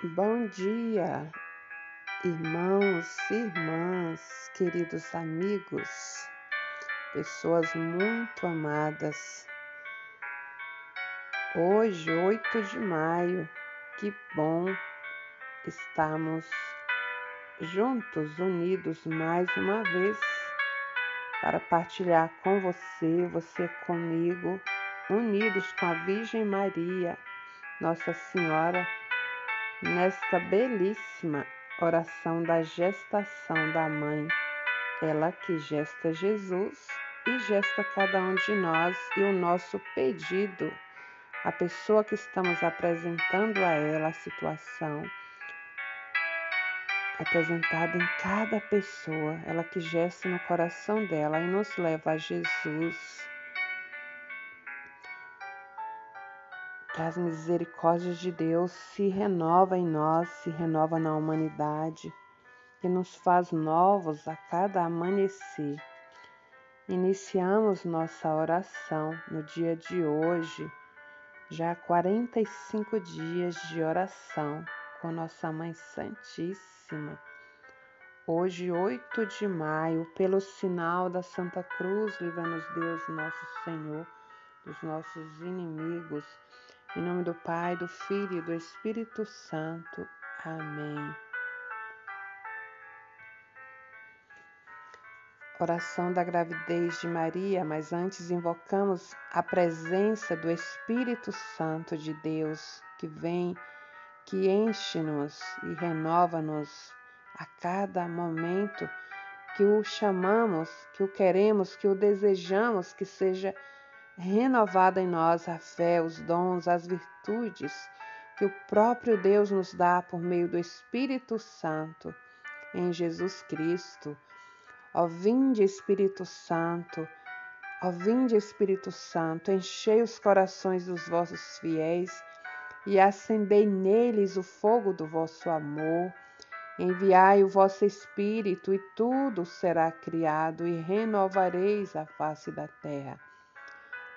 Bom dia, irmãos, irmãs, queridos amigos, pessoas muito amadas. Hoje, 8 de maio, que bom estarmos juntos, unidos mais uma vez para partilhar com você, você comigo, unidos com a Virgem Maria, Nossa Senhora nesta belíssima oração da gestação da mãe, ela que gesta Jesus e gesta cada um de nós e o nosso pedido, a pessoa que estamos apresentando a ela a situação, apresentada em cada pessoa, ela que gesta no coração dela e nos leva a Jesus as misericórdias de Deus se renova em nós, se renova na humanidade, que nos faz novos a cada amanhecer. Iniciamos nossa oração no dia de hoje, já 45 dias de oração com nossa Mãe Santíssima. Hoje, 8 de maio, pelo sinal da Santa Cruz, livra-nos Deus, nosso Senhor, dos nossos inimigos em nome do Pai, do Filho e do Espírito Santo. Amém. Oração da gravidez de Maria, mas antes invocamos a presença do Espírito Santo de Deus que vem, que enche-nos e renova-nos a cada momento que o chamamos, que o queremos, que o desejamos que seja renovada em nós a fé, os dons, as virtudes que o próprio Deus nos dá por meio do Espírito Santo em Jesus Cristo. Ó vinde Espírito Santo, ó vinde Espírito Santo, enchei os corações dos vossos fiéis e acendei neles o fogo do vosso amor. Enviai o vosso Espírito e tudo será criado e renovareis a face da terra.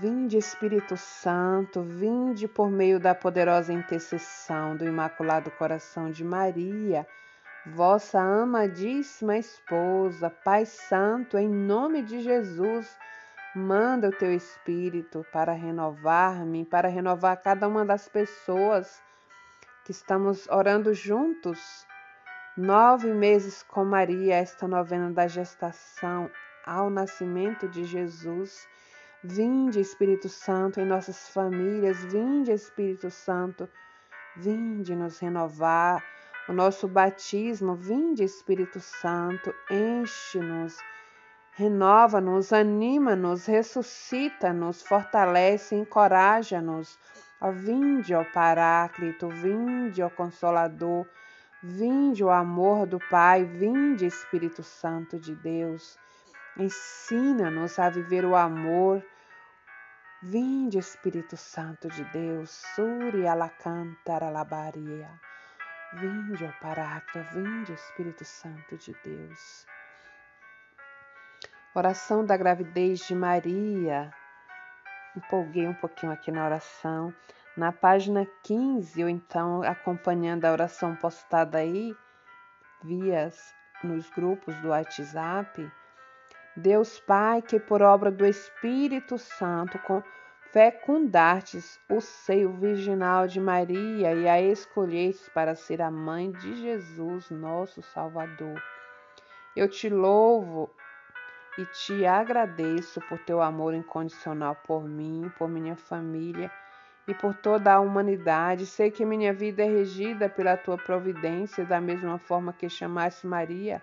Vinde, Espírito Santo, vinde por meio da poderosa intercessão do Imaculado Coração de Maria, vossa amadíssima esposa, Pai Santo, em nome de Jesus, manda o teu Espírito para renovar-me, para renovar cada uma das pessoas que estamos orando juntos. Nove meses com Maria, esta novena da gestação ao nascimento de Jesus Vinde, Espírito Santo, em nossas famílias, vinde, Espírito Santo, vinde nos renovar o nosso batismo, vinde, Espírito Santo, enche-nos, renova-nos, anima-nos, ressuscita-nos, fortalece, encoraja-nos. Ó, vinde, ó Paráclito, vinde, ó Consolador, vinde, o amor do Pai, vinde, Espírito Santo de Deus. Ensina-nos a viver o amor, Vinde, Espírito Santo de Deus, Suri alacantara labaria. Vinde, ó Paráclito, vinde, Espírito Santo de Deus. Oração da gravidez de Maria. Empolguei um pouquinho aqui na oração. Na página 15, ou então acompanhando a oração postada aí, via nos grupos do WhatsApp, Deus Pai, que por obra do Espírito Santo fecundastes o seio virginal de Maria e a escolhestes para ser a mãe de Jesus, nosso Salvador. Eu te louvo e te agradeço por teu amor incondicional por mim, por minha família e por toda a humanidade. Sei que minha vida é regida pela tua providência, da mesma forma que chamaste Maria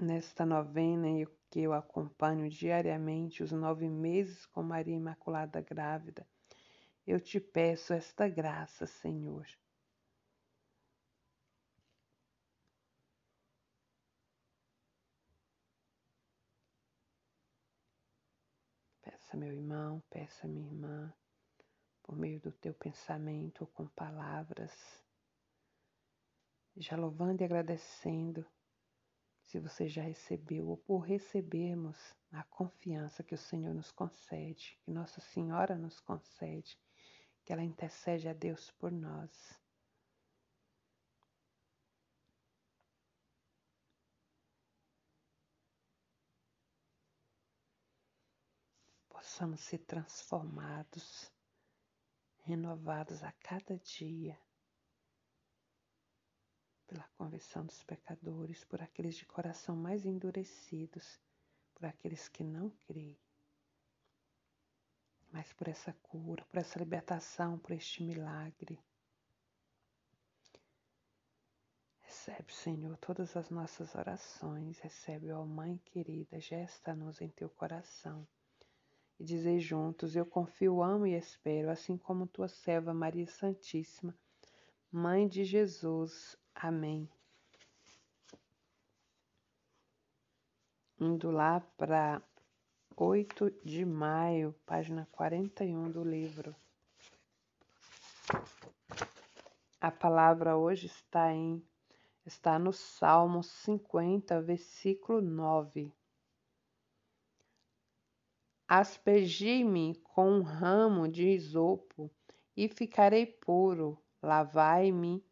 Nesta novena que eu acompanho diariamente os nove meses com Maria Imaculada grávida, eu te peço esta graça, Senhor. Peça, meu irmão, peça, minha irmã, por meio do teu pensamento ou com palavras, já louvando e agradecendo se você já recebeu ou por recebermos a confiança que o Senhor nos concede, que Nossa Senhora nos concede, que ela intercede a Deus por nós. Possamos ser transformados, renovados a cada dia pela conversão dos pecadores, por aqueles de coração mais endurecidos, por aqueles que não creem, mas por essa cura, por essa libertação, por este milagre. Recebe, Senhor, todas as nossas orações, recebe, ó Mãe querida, gesta-nos em teu coração. E dizer juntos: Eu confio, amo e espero, assim como tua serva Maria Santíssima, Mãe de Jesus, Amém. Indo lá para 8 de maio, página 41 do livro. A palavra hoje está em está no Salmo 50, versículo 9. Aspergi-me com um ramo de isopo e ficarei puro. Lavai-me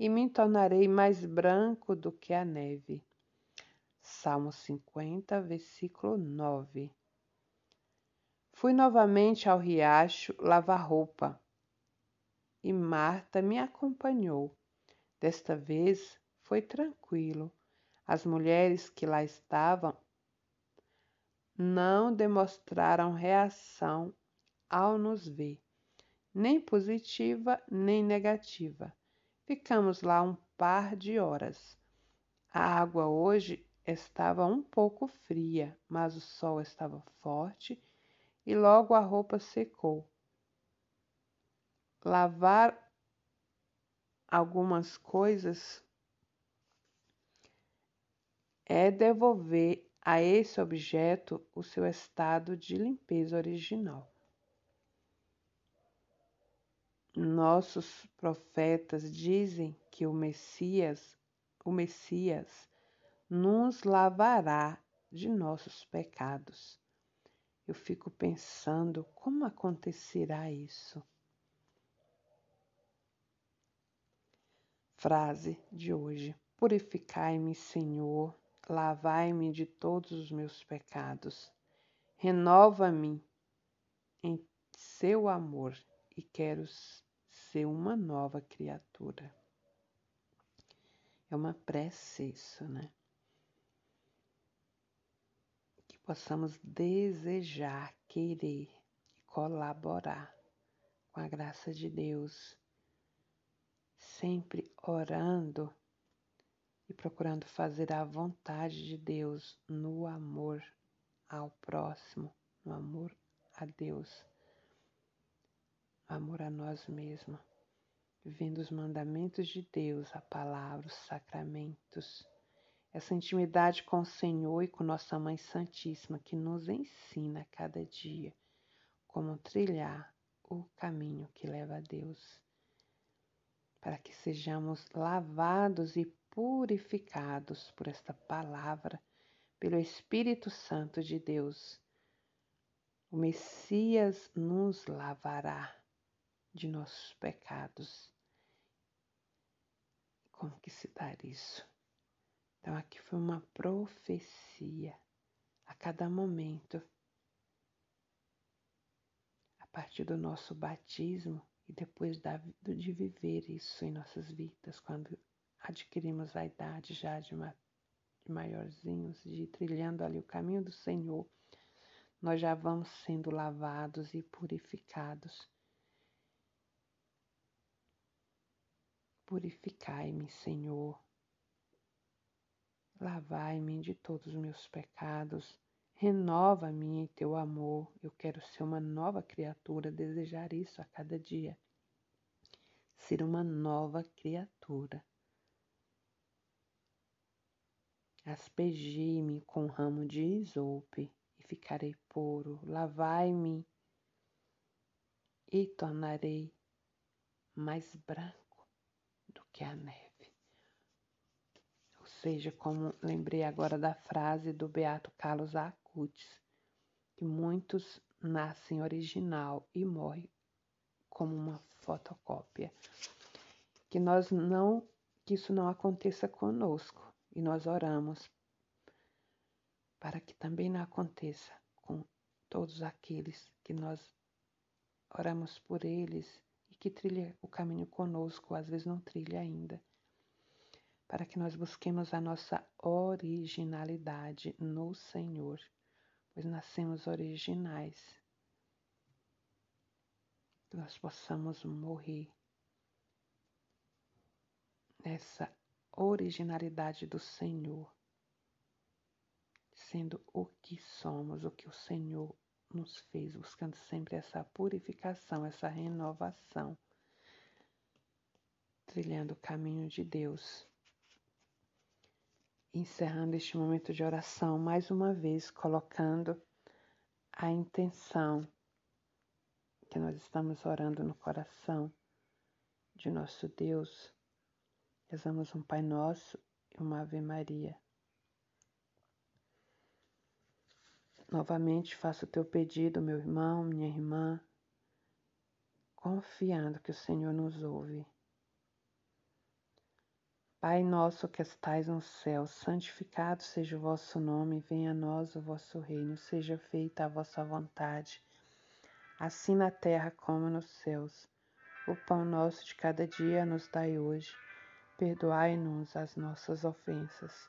e me tornarei mais branco do que a neve. Salmo 50, versículo 9. Fui novamente ao riacho lavar roupa e Marta me acompanhou. Desta vez foi tranquilo. As mulheres que lá estavam não demonstraram reação ao nos ver, nem positiva nem negativa. Ficamos lá um par de horas. A água hoje estava um pouco fria, mas o sol estava forte e logo a roupa secou. Lavar algumas coisas é devolver a esse objeto o seu estado de limpeza original. Nossos profetas dizem que o Messias, o Messias, nos lavará de nossos pecados. Eu fico pensando como acontecerá isso. Frase de hoje: Purificai-me, Senhor, lavai-me de todos os meus pecados, renova-me em seu amor e quero ser uma nova criatura. É uma prece isso, né? Que possamos desejar, querer e colaborar com a graça de Deus, sempre orando e procurando fazer a vontade de Deus no amor ao próximo, no amor a Deus amor a nós mesmos, vivendo os mandamentos de Deus, a palavra, os sacramentos, essa intimidade com o Senhor e com nossa Mãe Santíssima que nos ensina a cada dia como trilhar o caminho que leva a Deus, para que sejamos lavados e purificados por esta palavra, pelo Espírito Santo de Deus. O Messias nos lavará de nossos pecados. Como que se dar isso? Então, aqui foi uma profecia a cada momento, a partir do nosso batismo e depois da, de viver isso em nossas vidas, quando adquirimos a idade já de, de maiorzinhos, de trilhando ali o caminho do Senhor, nós já vamos sendo lavados e purificados. Purificai-me, Senhor. Lavai-me de todos os meus pecados. Renova-me em teu amor. Eu quero ser uma nova criatura, desejar isso a cada dia. Ser uma nova criatura. Aspegi-me com ramo de isope e ficarei puro. Lavai-me e tornarei mais branco que a neve. Ou seja, como lembrei agora da frase do Beato Carlos Acutis, que muitos nascem original e morrem como uma fotocópia. Que nós não que isso não aconteça conosco e nós oramos para que também não aconteça com todos aqueles que nós oramos por eles que trilha o caminho conosco, às vezes não trilha ainda, para que nós busquemos a nossa originalidade no Senhor, pois nascemos originais. Que nós possamos morrer nessa originalidade do Senhor, sendo o que somos, o que o Senhor nos fez, buscando sempre essa purificação, essa renovação, trilhando o caminho de Deus. Encerrando este momento de oração, mais uma vez colocando a intenção que nós estamos orando no coração de nosso Deus Rezamos um Pai Nosso e uma Ave Maria. Novamente faço o teu pedido, meu irmão, minha irmã, confiando que o Senhor nos ouve. Pai nosso que estais no céu, santificado seja o vosso nome, venha a nós o vosso reino, seja feita a vossa vontade, assim na terra como nos céus. O pão nosso de cada dia nos dai hoje perdoai-nos as nossas ofensas,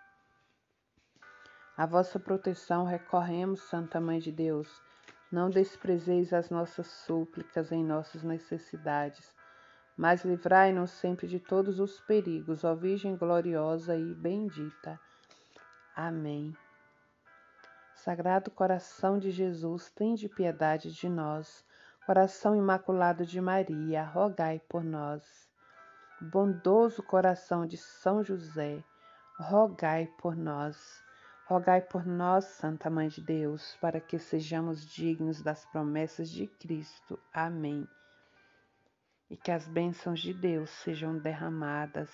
A vossa proteção recorremos, Santa Mãe de Deus. Não desprezeis as nossas súplicas em nossas necessidades, mas livrai-nos sempre de todos os perigos, ó Virgem gloriosa e bendita. Amém. Sagrado coração de Jesus, tende piedade de nós. Coração imaculado de Maria, rogai por nós bondoso coração de São José, rogai por nós. Rogai por nós, Santa Mãe de Deus, para que sejamos dignos das promessas de Cristo. Amém. E que as bênçãos de Deus sejam derramadas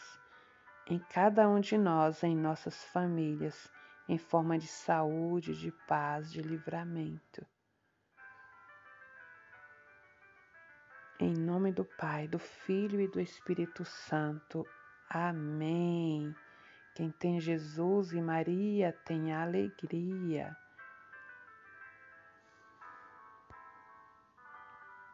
em cada um de nós, em nossas famílias, em forma de saúde, de paz, de livramento. Em nome do Pai, do Filho e do Espírito Santo. Amém. Quem tem Jesus e Maria tem alegria.